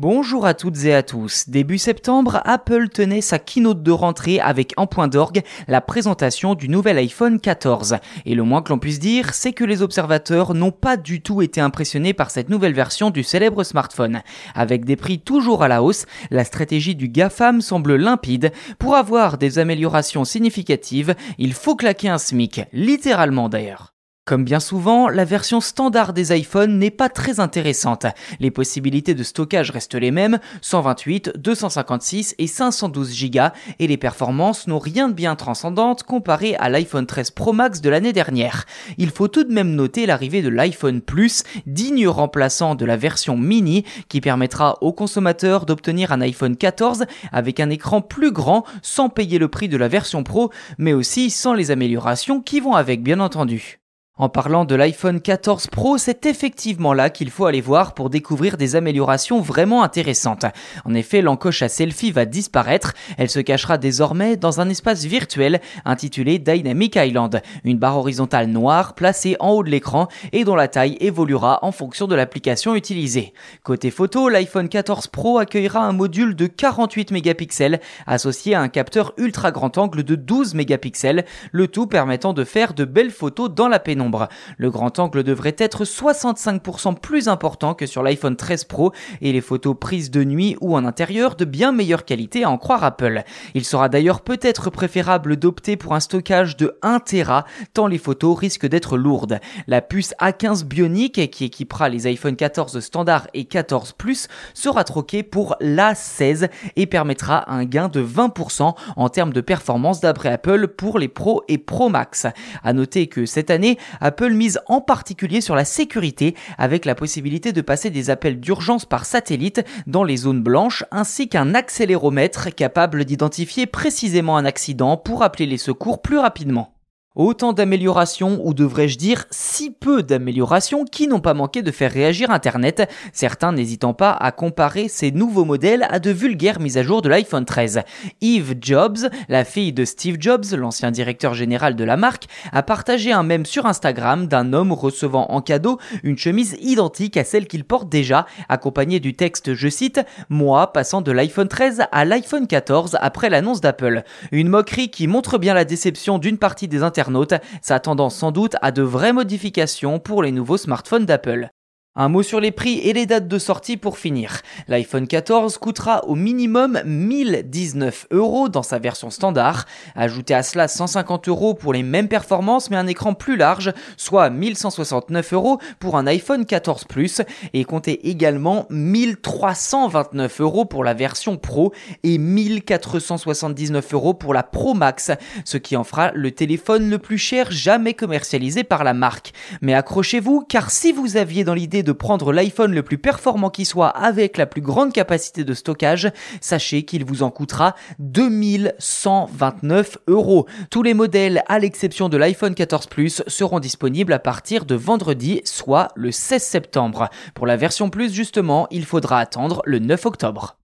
Bonjour à toutes et à tous. Début septembre, Apple tenait sa keynote de rentrée avec en point d'orgue la présentation du nouvel iPhone 14. Et le moins que l'on puisse dire, c'est que les observateurs n'ont pas du tout été impressionnés par cette nouvelle version du célèbre smartphone. Avec des prix toujours à la hausse, la stratégie du GAFAM semble limpide. Pour avoir des améliorations significatives, il faut claquer un SMIC, littéralement d'ailleurs. Comme bien souvent, la version standard des iPhones n'est pas très intéressante. Les possibilités de stockage restent les mêmes, 128, 256 et 512 Go, et les performances n'ont rien de bien transcendantes comparé à l'iPhone 13 Pro Max de l'année dernière. Il faut tout de même noter l'arrivée de l'iPhone Plus, digne remplaçant de la version mini, qui permettra aux consommateurs d'obtenir un iPhone 14 avec un écran plus grand sans payer le prix de la version Pro, mais aussi sans les améliorations qui vont avec bien entendu. En parlant de l'iPhone 14 Pro, c'est effectivement là qu'il faut aller voir pour découvrir des améliorations vraiment intéressantes. En effet, l'encoche à selfie va disparaître, elle se cachera désormais dans un espace virtuel intitulé Dynamic Island, une barre horizontale noire placée en haut de l'écran et dont la taille évoluera en fonction de l'application utilisée. Côté photo, l'iPhone 14 Pro accueillera un module de 48 mégapixels associé à un capteur ultra grand angle de 12 mégapixels, le tout permettant de faire de belles photos dans la pénombre. Le grand angle devrait être 65% plus important que sur l'iPhone 13 Pro et les photos prises de nuit ou en intérieur de bien meilleure qualité à en croire Apple. Il sera d'ailleurs peut-être préférable d'opter pour un stockage de 1 Tera tant les photos risquent d'être lourdes. La puce A15 Bionic qui équipera les iPhone 14 standard et 14 Plus sera troquée pour l'A16 et permettra un gain de 20% en termes de performance d'après Apple pour les Pro et Pro Max. À noter que cette année, Apple mise en particulier sur la sécurité avec la possibilité de passer des appels d'urgence par satellite dans les zones blanches ainsi qu'un accéléromètre capable d'identifier précisément un accident pour appeler les secours plus rapidement. Autant d'améliorations, ou devrais-je dire si peu d'améliorations, qui n'ont pas manqué de faire réagir Internet, certains n'hésitant pas à comparer ces nouveaux modèles à de vulgaires mises à jour de l'iPhone 13. Eve Jobs, la fille de Steve Jobs, l'ancien directeur général de la marque, a partagé un mème sur Instagram d'un homme recevant en cadeau une chemise identique à celle qu'il porte déjà, accompagnée du texte, je cite, Moi passant de l'iPhone 13 à l'iPhone 14 après l'annonce d'Apple. Une moquerie qui montre bien la déception d'une partie des internautes s'attendant sans doute à de vraies modifications pour les nouveaux smartphones d'Apple. Un mot sur les prix et les dates de sortie pour finir. L'iPhone 14 coûtera au minimum 1019 euros dans sa version standard. Ajoutez à cela 150 euros pour les mêmes performances mais un écran plus large, soit 1169 euros pour un iPhone 14 Plus. Et comptez également 1329 euros pour la version Pro et 1479 euros pour la Pro Max, ce qui en fera le téléphone le plus cher jamais commercialisé par la marque. Mais accrochez-vous car si vous aviez dans l'idée de prendre l'iPhone le plus performant qui soit avec la plus grande capacité de stockage, sachez qu'il vous en coûtera 2129 euros. Tous les modèles, à l'exception de l'iPhone 14 Plus, seront disponibles à partir de vendredi, soit le 16 septembre. Pour la version Plus, justement, il faudra attendre le 9 octobre.